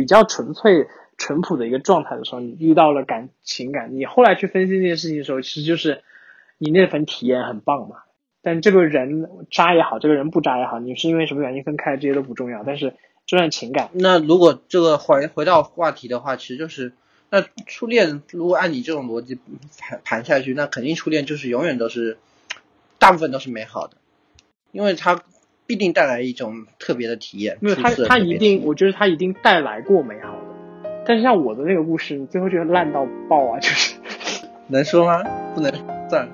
比较纯粹、淳朴的一个状态的时候，你遇到了感情感，你后来去分析这件事情的时候，其实就是你那份体验很棒嘛。但这个人渣也好，这个人不渣也好，你是因为什么原因分开，这些都不重要。但是这段情感，那如果这个回回到话题的话，其实就是那初恋，如果按你这种逻辑盘盘下去，那肯定初恋就是永远都是大部分都是美好的，因为他必定带来一种特别的体验。没有他他一定，我觉得他一定带来过美好的。但是像我的那个故事，最后就烂到爆啊！就是能说吗？不能算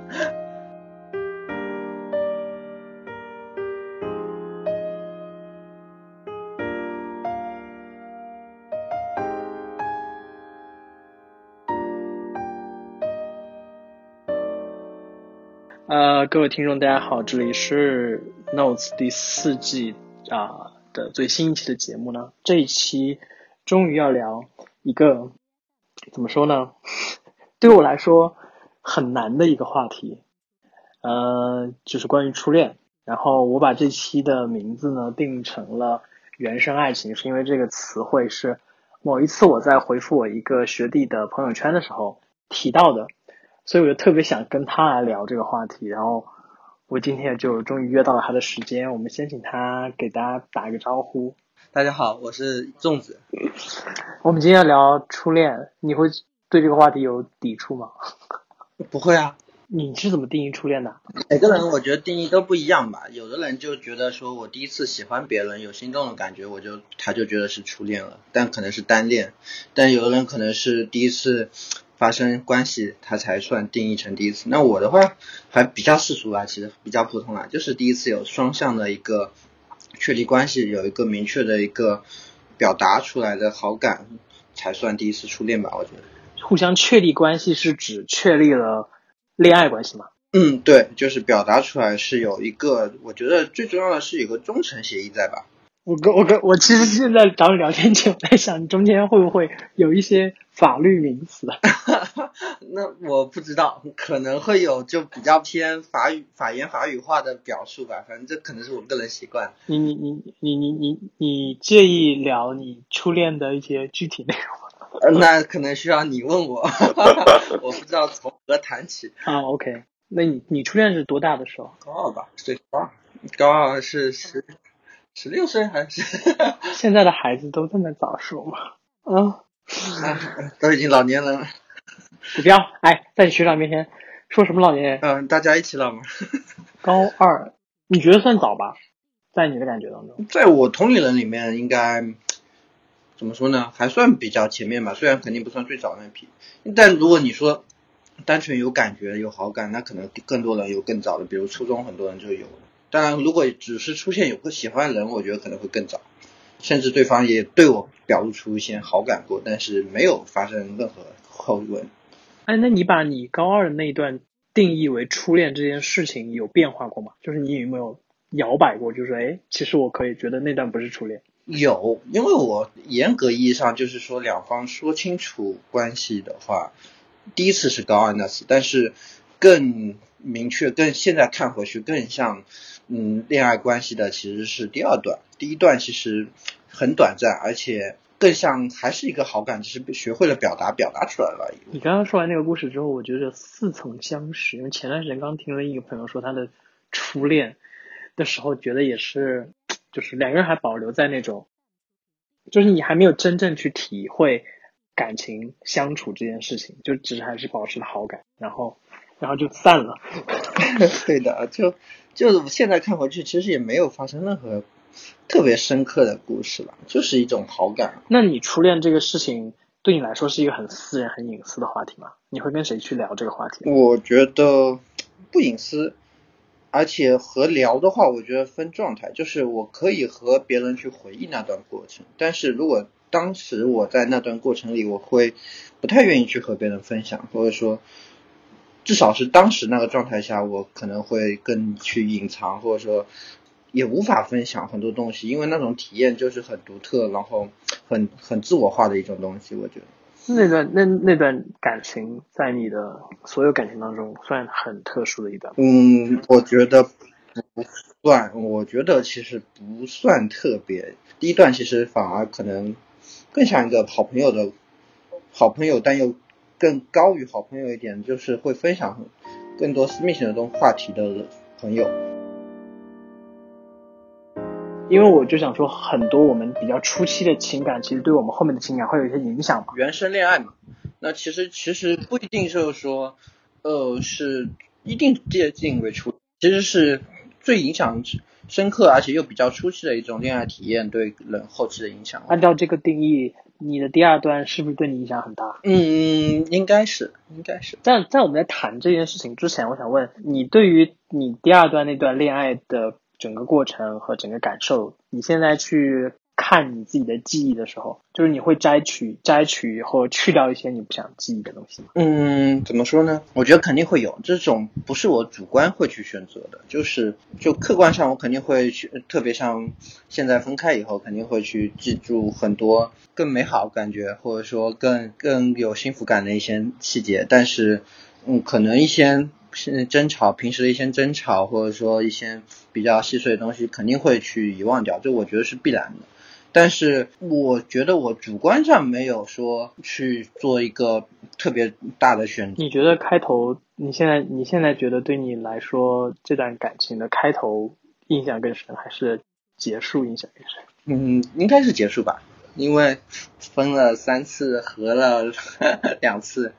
呃，各位听众，大家好，这里是 Notes 第四季啊、的最新一期的节目呢。这一期终于要聊一个怎么说呢？对我来说很难的一个话题，呃，就是关于初恋。然后我把这期的名字呢定成了“原生爱情”，是因为这个词汇是某一次我在回复我一个学弟的朋友圈的时候提到的。所以我就特别想跟他来聊这个话题，然后我今天就终于约到了他的时间，我们先请他给大家打个招呼。大家好，我是粽子。我们今天要聊初恋，你会对这个话题有抵触吗？不会啊，你是怎么定义初恋的？每个人我觉得定义都不一样吧。有的人就觉得说我第一次喜欢别人有心动的感觉，我就他就觉得是初恋了，但可能是单恋。但有的人可能是第一次发生关系，他才算定义成第一次。那我的话还比较世俗啦，其实比较普通啦，就是第一次有双向的一个确立关系，有一个明确的一个表达出来的好感，才算第一次初恋吧。我觉得。互相确立关系是指确立了恋爱关系吗？嗯，对，就是表达出来是有一个，我觉得最重要的是有个忠诚协议在吧？我跟我跟我其实现在找你聊天前，我在想中间会不会有一些法律名词？那我不知道，可能会有就比较偏法语、法言法语化的表述吧，反正这可能是我个人习惯。你你你你你你你介意聊你初恋的一些具体内容吗？呃那可能需要你问我，我不知道从何谈起。啊，OK，那你你初恋是多大的时候？高二吧，对，高二，高二是十十六岁还是？现在的孩子都这么早熟吗？啊，啊 都已经老年人了。鼠标哎，在你学长面前说什么老年人？嗯、大家一起老嘛。高二，你觉得算早吧？在你的感觉当中，在我同龄人里面，应该怎么说呢？还算比较前面吧，虽然肯定不算最早那批。但如果你说单纯有感觉、有好感，那可能更多人有更早的，比如初中很多人就有了。当然，如果只是出现有个喜欢的人，我觉得可能会更早，甚至对方也对我表露出一些好感过，但是没有发生任何后文。哎，那你把你高二的那一段定义为初恋这件事情有变化过吗？就是你有没有摇摆过？就是哎，其实我可以觉得那段不是初恋。有，因为我严格意义上就是说两方说清楚关系的话，第一次是高二那次，但是更明确、更现在看回去更像嗯恋爱关系的其实是第二段，第一段其实很短暂，而且更像还是一个好感，只是学会了表达，表达出来了而已。你刚刚说完那个故事之后，我觉得似曾相识。因为前段时间刚听了一个朋友说他的初恋的时候，觉得也是，就是两个人还保留在那种，就是你还没有真正去体会感情相处这件事情，就只是还是保持了好感，然后然后就散了。对的，就就是现在看回去，其实也没有发生任何特别深刻的故事了，就是一种好感。那你初恋这个事情对你来说是一个很私人、很隐私的话题吗？你会跟谁去聊这个话题？我觉得不隐私，而且和聊的话，我觉得分状态，就是我可以和别人去回忆那段过程，但是如果当时我在那段过程里，我会不太愿意去和别人分享，或者说。至少是当时那个状态下，我可能会更去隐藏，或者说也无法分享很多东西，因为那种体验就是很独特，然后很很自我化的一种东西。我觉得那段那那段感情在你的所有感情当中算很特殊的一段。嗯，我觉得不算，我觉得其实不算特别。第一段其实反而可能更像一个好朋友的好朋友，但又更高于好朋友一点，就是会分享更多私密性的东话题的朋友。因为我就想说，很多我们比较初期的情感，其实对我们后面的情感会有一些影响嘛。原生恋爱嘛，那其实其实不一定就是说，呃，是一定接近为初，其实是最影响深刻，而且又比较初期的一种恋爱体验对人后期的影响。按照这个定义，你的第二段是不是对你影响很大？嗯，应该是，应该是。在在我们在谈这件事情之前，我想问你，对于你第二段那段恋爱的。整个过程和整个感受，你现在去看你自己的记忆的时候，就是你会摘取、摘取或去掉一些你不想记忆的东西？嗯，怎么说呢？我觉得肯定会有，这种不是我主观会去选择的，就是就客观上我肯定会去，特别像现在分开以后，肯定会去记住很多更美好感觉，或者说更更有幸福感的一些细节，但是嗯，可能一些。是争吵，平时的一些争吵，或者说一些比较细碎的东西，肯定会去遗忘掉，这我觉得是必然的。但是我觉得我主观上没有说去做一个特别大的选择。你觉得开头，你现在你现在觉得对你来说，这段感情的开头印象更深，还是结束印象更深？嗯，应该是结束吧。因为分了三次，合了 两次。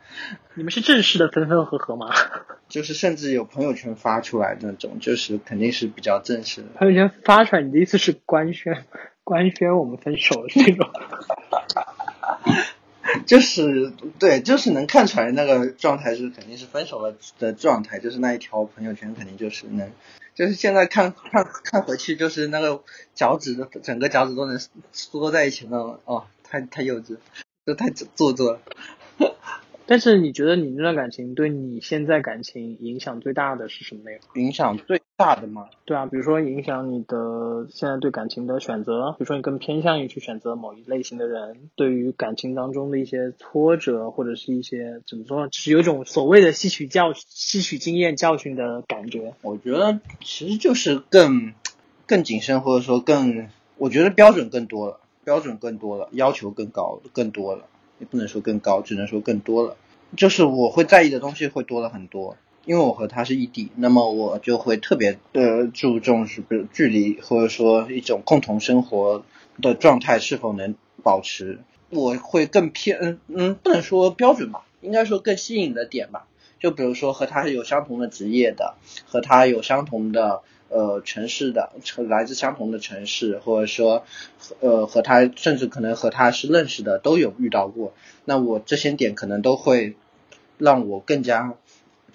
你们是正式的分分合合吗？就是甚至有朋友圈发出来那种，就是肯定是比较正式的。朋友圈发出来，你的意思是官宣？官宣我们分手的 那种？就是对，就是能看出来那个状态是肯定是分手了的状态，就是那一条朋友圈肯定就是能。就是现在看看看回去，就是那个脚趾的整个脚趾都能缩在一起那种，哦，太太幼稚，就太做作了。但是你觉得你那段感情对你现在感情影响最大的是什么内容？影响最大的吗？对啊，比如说影响你的现在对感情的选择，比如说你更偏向于去选择某一类型的人，对于感情当中的一些挫折或者是一些怎么说，就是有种所谓的吸取教吸取经验教训的感觉。我觉得其实就是更更谨慎，或者说更，我觉得标准更多了，标准更多了，要求更高更多了。也不能说更高，只能说更多了。就是我会在意的东西会多了很多，因为我和他是异地，那么我就会特别的注重是，比如距离或者说一种共同生活的状态是否能保持。我会更偏，嗯，不能说标准吧，应该说更吸引的点吧。就比如说和他有相同的职业的，和他有相同的。呃，城市的，来自相同的城市，或者说，呃，和他甚至可能和他是认识的，都有遇到过。那我这些点可能都会让我更加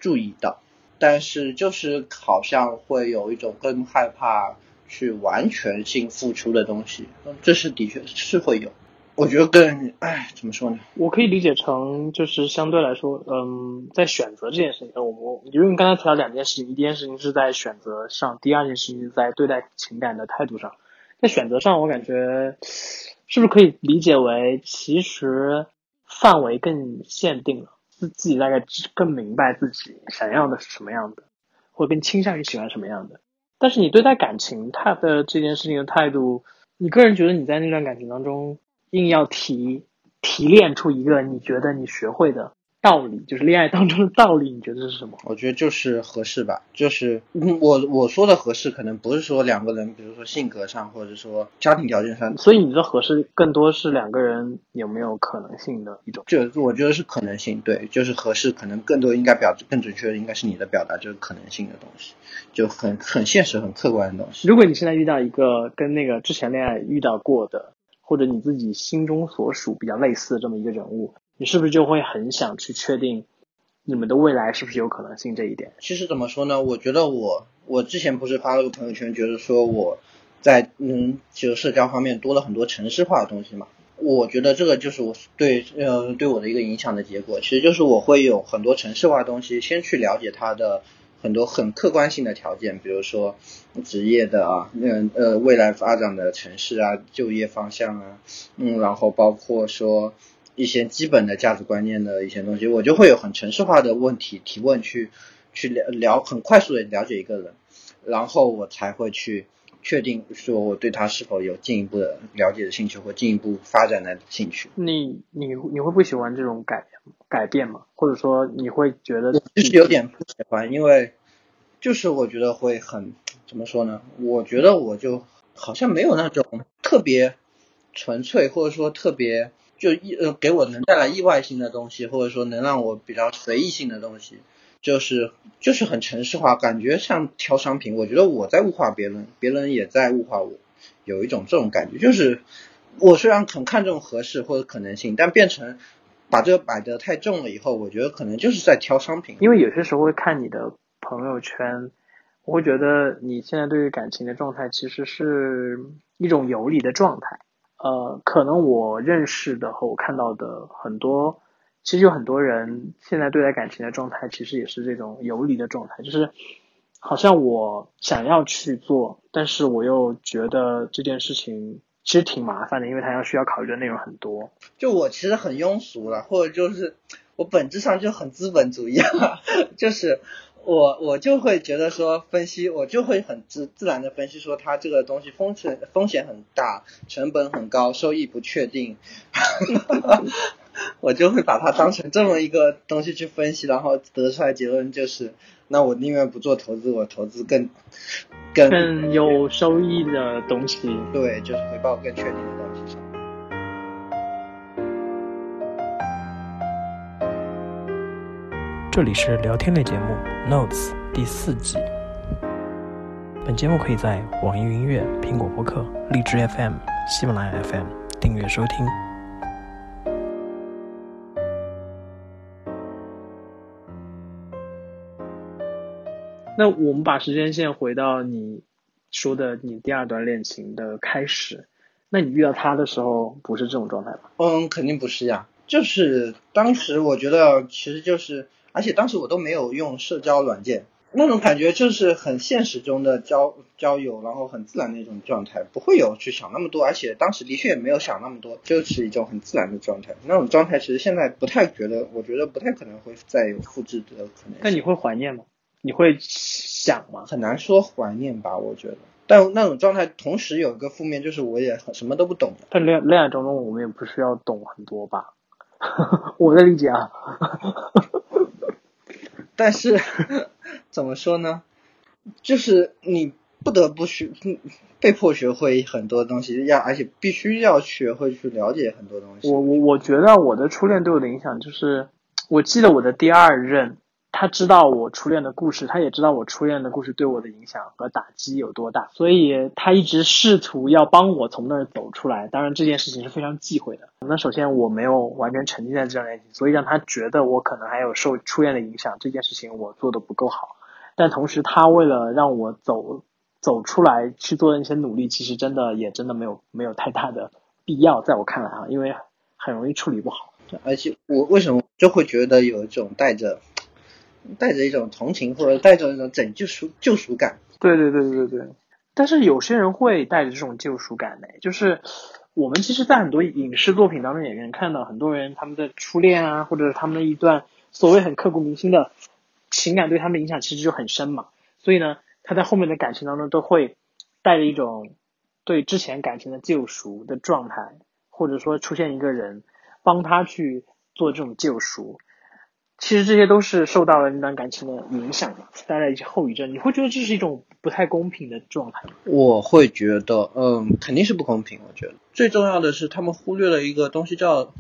注意到，但是就是好像会有一种更害怕去完全性付出的东西，这是的确是会有。我觉得更，哎，怎么说呢？我可以理解成，就是相对来说，嗯，在选择这件事情上，我我因为你刚才提到两件事情，一件事情是在选择上，第二件事情是在对待情感的态度上。在选择上，我感觉是不是可以理解为，其实范围更限定了，自自己大概更明白自己想要的是什么样的，或更倾向于喜欢什么样的。但是你对待感情，他的这件事情的态度，你个人觉得你在那段感情当中。硬要提提炼出一个你觉得你学会的道理，就是恋爱当中的道理，你觉得是什么？我觉得就是合适吧，就是我我说的合适，可能不是说两个人，比如说性格上，或者说家庭条件上。所以你的合适更多是两个人有没有可能性的一种。就我觉得是可能性，对，就是合适，可能更多应该表更准确的应该是你的表达，就是可能性的东西，就很很现实、很客观的东西。如果你现在遇到一个跟那个之前恋爱遇到过的。或者你自己心中所属比较类似的这么一个人物，你是不是就会很想去确定你们的未来是不是有可能性这一点？其实怎么说呢？我觉得我我之前不是发了个朋友圈，觉得说我在嗯，就社交方面多了很多城市化的东西嘛。我觉得这个就是我对呃对我的一个影响的结果，其实就是我会有很多城市化的东西，先去了解它的。很多很客观性的条件，比如说职业的啊，那呃未来发展的城市啊，就业方向啊，嗯，然后包括说一些基本的价值观念的一些东西，我就会有很城市化的问题提问去去聊聊，很快速的了解一个人，然后我才会去确定说我对他是否有进一步的了解的兴趣或进一步发展的兴趣。你你你会不喜欢这种改改变吗？或者说你会觉得就是有点不喜欢，因为就是我觉得会很怎么说呢？我觉得我就好像没有那种特别纯粹或者说特别就意呃给我能带来意外性的东西，或者说能让我比较随意性的东西。就是就是很城市化，感觉像挑商品。我觉得我在物化别人，别人也在物化我，有一种这种感觉。就是我虽然很看重合适或者可能性，但变成把这个摆得太重了以后，我觉得可能就是在挑商品。因为有些时候会看你的朋友圈，我会觉得你现在对于感情的状态其实是一种游离的状态。呃，可能我认识的和我看到的很多。其实有很多人现在对待感情的状态，其实也是这种游离的状态，就是好像我想要去做，但是我又觉得这件事情其实挺麻烦的，因为它要需要考虑的内容很多。就我其实很庸俗了，或者就是我本质上就很资本主义，就是我我就会觉得说分析，我就会很自自然的分析说它这个东西风险风险很大，成本很高，收益不确定。我就会把它当成这么一个东西去分析，然后得出来结论就是，那我宁愿不做投资，我投资更更更有收益的东西。对，就是回报更确定的东西上。这里是聊天类节目《Notes》第四季。本节目可以在网易云音乐、苹果播客、荔枝 FM、喜马拉雅 FM 订阅收听。那我们把时间线回到你说的你第二段恋情的开始，那你遇到他的时候不是这种状态吧？嗯，肯定不是呀。就是当时我觉得其实就是，而且当时我都没有用社交软件，那种感觉就是很现实中的交交友，然后很自然的一种状态，不会有去想那么多，而且当时的确也没有想那么多，就是一种很自然的状态。那种状态其实现在不太觉得，我觉得不太可能会再有复制的可能。那你会怀念吗？你会想吗？很难说怀念吧，我觉得。但那种状态同时有一个负面，就是我也什么都不懂。但恋恋爱当中，我们也不是要懂很多吧？我的理解啊。但是 怎么说呢？就是你不得不学，被迫学会很多东西，要而且必须要学会去了解很多东西。我我我觉得我的初恋对我的影响就是，我记得我的第二任。他知道我初恋的故事，他也知道我初恋的故事对我的影响和打击有多大，所以他一直试图要帮我从那儿走出来。当然这件事情是非常忌讳的。那首先我没有完全沉浸在这段恋情，所以让他觉得我可能还有受初恋的影响，这件事情我做的不够好。但同时他为了让我走走出来去做的那些努力，其实真的也真的没有没有太大的必要，在我看来哈，因为很容易处理不好。而且我为什么就会觉得有一种带着。带着一种同情，或者带着一种拯救赎救赎感。对对对对对。但是有些人会带着这种救赎感的，就是我们其实，在很多影视作品当中也能看到，很多人他们的初恋啊，或者是他们的一段所谓很刻骨铭心的情感，对他们影响其实就很深嘛。所以呢，他在后面的感情当中都会带着一种对之前感情的救赎的状态，或者说出现一个人帮他去做这种救赎。其实这些都是受到了那段感情的影响嘛，带来一些后遗症。你会觉得这是一种不太公平的状态吗？我会觉得，嗯，肯定是不公平。我觉得最重要的是他们忽略了一个东西叫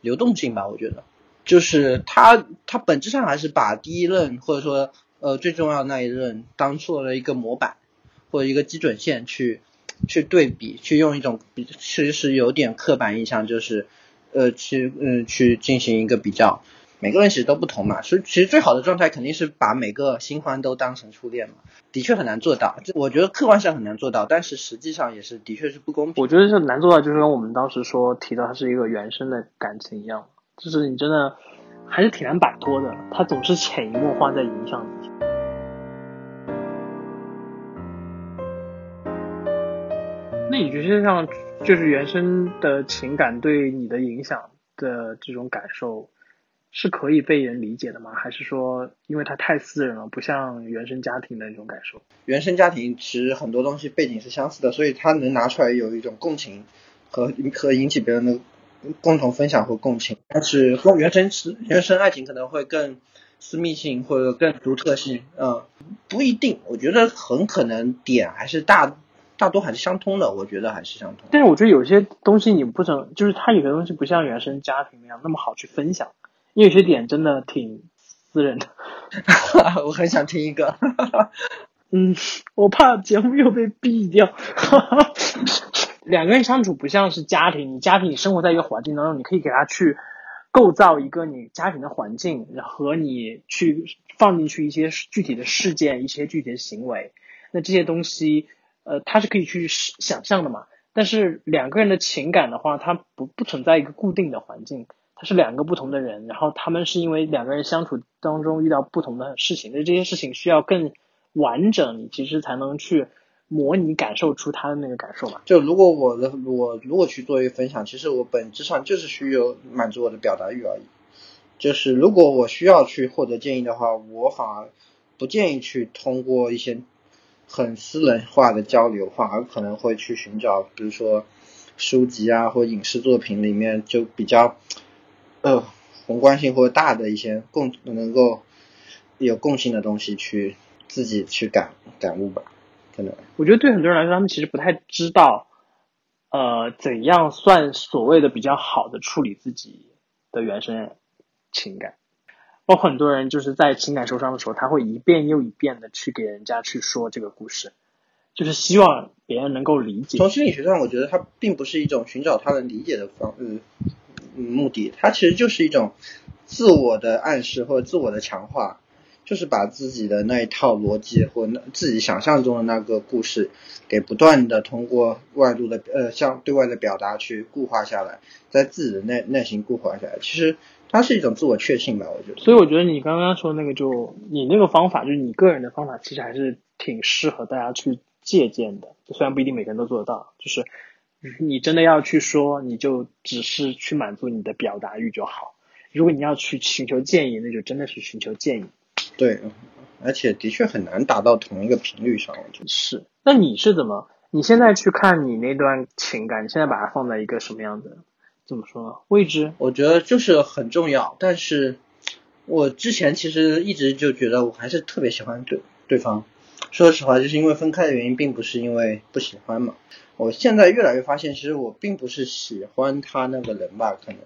流动性吧。我觉得，就是他他本质上还是把第一任或者说呃最重要的那一任当做了一个模板或者一个基准线去去对比，去用一种其实有点刻板印象，就是呃去嗯去进行一个比较。每个人其实都不同嘛，所以其实最好的状态肯定是把每个新欢都当成初恋嘛，的确很难做到。这我觉得客观上很难做到，但是实际上也是的确是不公平。我觉得是难做到，就是跟我们当时说提到它是一个原生的感情一样，就是你真的还是挺难摆脱的，它总是潜移默化在影响你。那你觉得像就是原生的情感对你的影响的这种感受？是可以被人理解的吗？还是说因为它太私人了，不像原生家庭的那种感受？原生家庭其实很多东西背景是相似的，所以它能拿出来有一种共情和和引起别人的共同分享和共情。但是和原生原生爱情可能会更私密性或者更独特性，嗯，不一定。我觉得很可能点还是大大多还是相通的，我觉得还是相通。但是我觉得有些东西你不能，就是它有些东西不像原生家庭那样那么好去分享。有些点真的挺私人的，我很想听一个。嗯，我怕节目又被毙掉。两个人相处不像是家庭，你家庭你生活在一个环境当中，你可以给他去构造一个你家庭的环境，和你去放进去一些具体的事件、一些具体的行为。那这些东西，呃，他是可以去想象的嘛？但是两个人的情感的话，它不不存在一个固定的环境。他是两个不同的人，然后他们是因为两个人相处当中遇到不同的事情，那这些事情需要更完整，你其实才能去模拟感受出他的那个感受嘛。就如果我的我如果去做一个分享，其实我本质上就是需要满足我的表达欲而已。就是如果我需要去获得建议的话，我反而不建议去通过一些很私人化的交流，反而可能会去寻找，比如说书籍啊或影视作品里面就比较。呃，宏观性或者大的一些共能够有共性的东西，去自己去感感悟吧，可能。我觉得对很多人来说，他们其实不太知道，呃，怎样算所谓的比较好的处理自己的原生情感。包括很多人就是在情感受伤的时候，他会一遍又一遍的去给人家去说这个故事，就是希望别人能够理解。从心理学上，我觉得它并不是一种寻找他人理解的方，嗯。目的，它其实就是一种自我的暗示或者自我的强化，就是把自己的那一套逻辑或那自己想象中的那个故事，给不断的通过外部的呃向对外的表达去固化下来，在自己的内内心固化下来。其实它是一种自我确信吧，我觉得。所以我觉得你刚刚说那个，就你那个方法，就是你个人的方法，其实还是挺适合大家去借鉴的。虽然不一定每个人都做得到，就是。你真的要去说，你就只是去满足你的表达欲就好。如果你要去寻求建议，那就真的是寻求建议。对，而且的确很难达到同一个频率上。我觉得是。那你是怎么？你现在去看你那段情感，你现在把它放在一个什么样的？怎么说呢？位置？我觉得就是很重要。但是我之前其实一直就觉得，我还是特别喜欢对对方。说实话，就是因为分开的原因，并不是因为不喜欢嘛。我现在越来越发现，其实我并不是喜欢他那个人吧，可能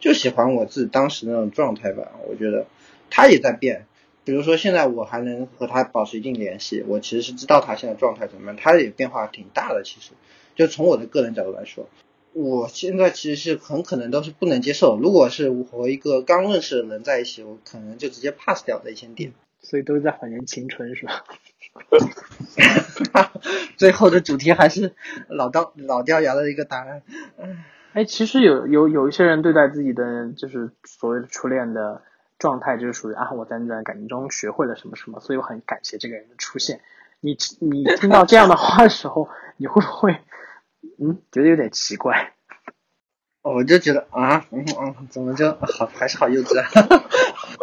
就喜欢我自己当时那种状态吧。我觉得他也在变，比如说现在我还能和他保持一定联系，我其实是知道他现在状态怎么样，他也变化挺大的。其实就从我的个人角度来说，我现在其实是很可能都是不能接受。如果是我和一个刚认识的人在一起，我可能就直接 pass 掉的一些点。所以都是在还原青春，是吧？最后的主题还是老掉 老掉牙的一个答案。哎，其实有有有一些人对待自己的就是所谓的初恋的状态，就是属于啊，我在那段感情中学会了什么什么，所以我很感谢这个人的出现。你你听到这样的话的时候，你会不会嗯觉得有点奇怪？我就觉得啊，嗯嗯，怎么就好还是好幼稚啊？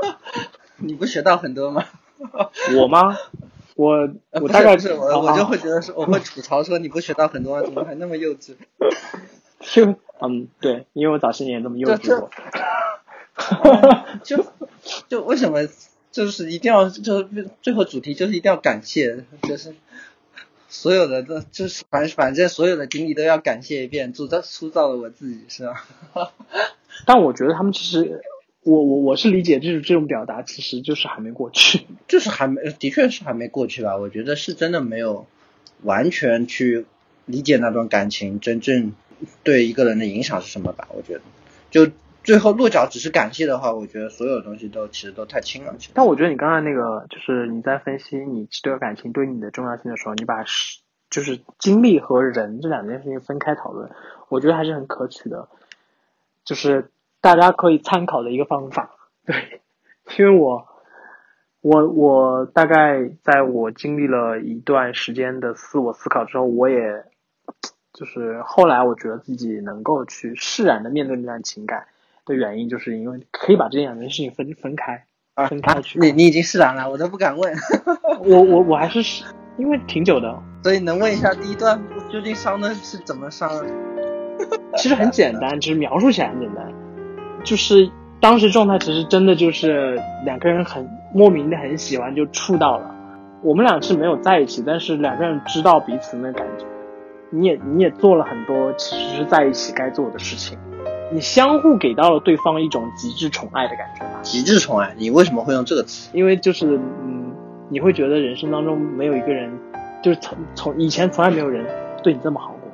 你不学到很多吗？我吗？我我大概是我我就会觉得说我会吐槽说你不学到很多，怎么还那么幼稚？就嗯对，因为我早些年这么幼稚过。就就为什么就是一定要就是最后主题就是一定要感谢，就是所有的都就是反反正所有的经历都要感谢一遍，塑造塑造了我自己是吧？但我觉得他们其实。我我我是理解，就是这种表达其实就是还没过去，就是还没，的确是还没过去吧。我觉得是真的没有完全去理解那段感情真正对一个人的影响是什么吧。我觉得，就最后落脚只是感谢的话，我觉得所有东西都其实都太轻了。但我觉得你刚才那个，就是你在分析你这段感情对你的重要性的时候，你把是就是经历和人这两件事情分开讨论，我觉得还是很可取的，就是。大家可以参考的一个方法，对，因为我，我我大概在我经历了一段时间的自我思考之后，我也，就是后来我觉得自己能够去释然的面对那段情感，的原因，就是因为可以把这两件事情分分开，啊分开去。你你已经释然了，我都不敢问。我我我还是因为挺久的，所以能问一下第一段究竟伤的是怎么伤？其实很简单，只是描述起来很简单，就是当时状态其实真的就是两个人很莫名的很喜欢就触到了，我们俩是没有在一起，但是两个人知道彼此那感觉，你也你也做了很多其实是在一起该做的事情，你相互给到了对方一种极致宠爱的感觉吧，极致宠爱，你为什么会用这个词？因为就是嗯，你会觉得人生当中没有一个人，就是从从以前从来没有人对你这么好过。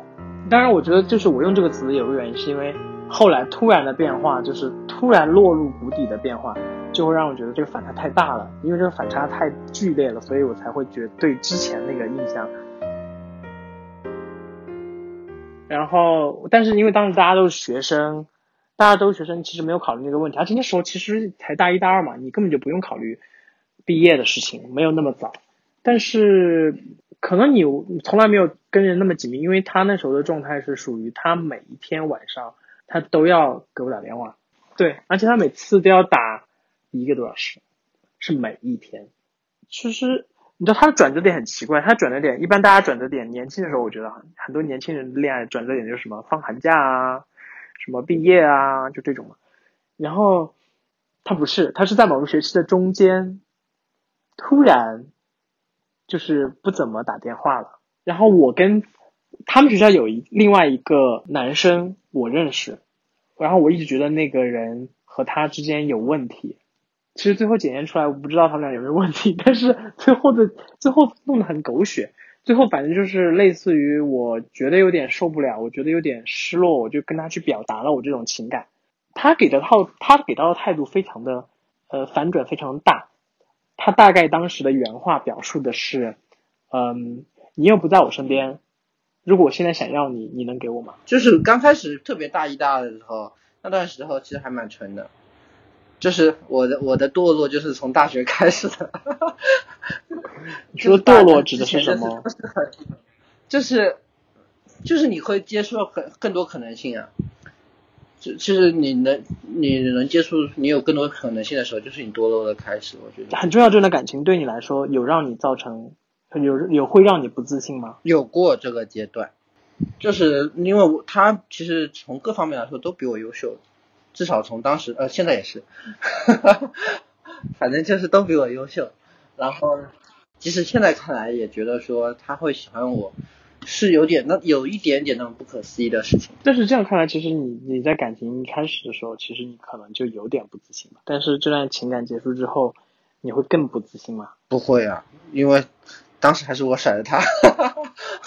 当然，我觉得就是我用这个词有个原因，是因为后来突然的变化，就是突然落入谷底的变化，就会让我觉得这个反差太大了，因为这个反差太剧烈了，所以我才会觉得对之前那个印象。然后，但是因为当时大家都是学生，大家都是学生，其实没有考虑那个问题，而且那时候其实才大一大二嘛，你根本就不用考虑毕业的事情，没有那么早。但是可能你从来没有跟人那么紧密，因为他那时候的状态是属于他每一天晚上他都要给我打电话，对，而且他每次都要打一个多小时，是每一天。其实你知道他的转折点很奇怪，他转折点一般大家转折点年轻的时候，我觉得很多年轻人的恋爱转折点就是什么放寒假啊，什么毕业啊，就这种嘛。然后他不是，他是在某个学期的中间，突然就是不怎么打电话了。然后我跟他们学校有一另外一个男生我认识，然后我一直觉得那个人和他之间有问题。其实最后检验出来，我不知道他们俩有没有问题，但是最后的最后弄得很狗血。最后反正就是类似于我觉得有点受不了，我觉得有点失落，我就跟他去表达了我这种情感。他给的套，他给到的态度非常的呃反转非常大。他大概当时的原话表述的是，嗯，你又不在我身边，如果我现在想要你，你能给我吗？就是刚开始特别大一大二的时候，那段时候其实还蛮纯的。就是我的我的堕落就是从大学开始的。你说堕落指的是什么？就是就是你会接触到很更多可能性啊。就其实你能你能接触你有更多可能性的时候，就是你堕落的开始。我觉得很重要，这段感情对你来说有让你造成有有会让你不自信吗？有过这个阶段，就是因为我他其实从各方面来说都比我优秀。至少从当时呃现在也是，反正就是都比我优秀。然后，其实现在看来也觉得说他会喜欢我，是有点那有一点点那种不可思议的事情。但是这样看来，其实你你在感情一开始的时候，其实你可能就有点不自信吧。但是这段情感结束之后，你会更不自信吗？不会啊，因为当时还是我甩的他，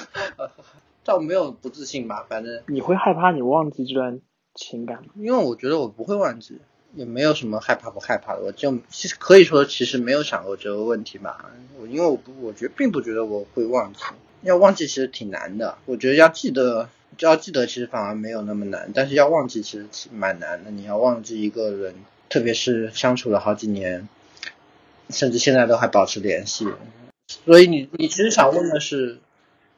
倒没有不自信吧。反正你会害怕你忘记这段。情感，因为我觉得我不会忘记，也没有什么害怕不害怕的，我就其实可以说其实没有想过这个问题吧。我因为我不，我觉得并不觉得我会忘记，要忘记其实挺难的。我觉得要记得，就要记得其实反而没有那么难，但是要忘记其实蛮难的。你要忘记一个人，特别是相处了好几年，甚至现在都还保持联系，所以你你其实想问的是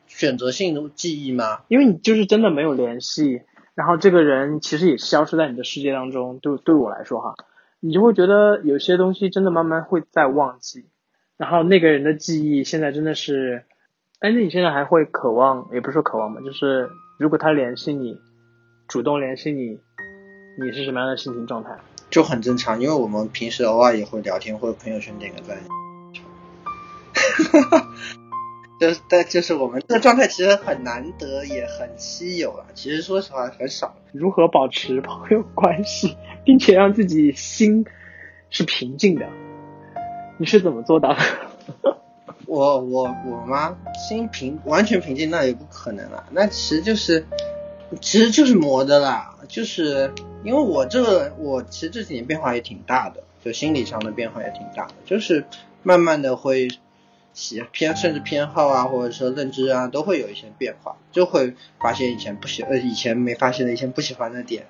选择性的记忆吗？因为你就是真的没有联系。然后这个人其实也消失在你的世界当中，对对我来说哈，你就会觉得有些东西真的慢慢会在忘记。然后那个人的记忆现在真的是，哎，那你现在还会渴望，也不是说渴望吧，就是如果他联系你，主动联系你，你是什么样的心情状态？就很正常，因为我们平时偶尔也会聊天或者朋友圈点个赞。哈哈。就但就是我们这个状态其实很难得，也很稀有啊。其实说实话很少。如何保持朋友关系，并且让自己心是平静的？你是怎么做到的？我我我吗？心平完全平静那也不可能啊。那其实就是，其实就是磨的啦。就是因为我这个我其实这几年变化也挺大的，就心理上的变化也挺大的，就是慢慢的会。喜偏甚至偏好啊，或者说认知啊，都会有一些变化，就会发现以前不喜呃以前没发现的一些不喜欢的点，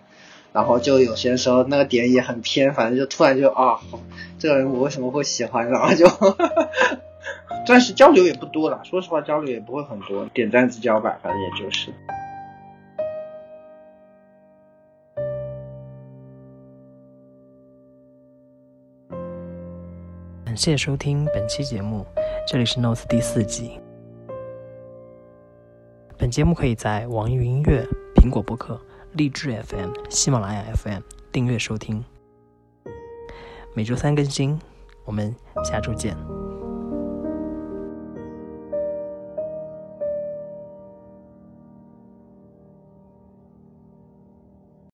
然后就有些时候那个点也很偏，反正就突然就啊，这个人我为什么会喜欢，然后就，但是交流也不多了，说实话交流也不会很多，点赞之交吧，反正也就是。。谢收听本期节目，这里是 Notes 第四集。本节目可以在网易云音乐、苹果播客、荔枝 FM、喜马拉雅 FM 订阅收听，每周三更新。我们下周见。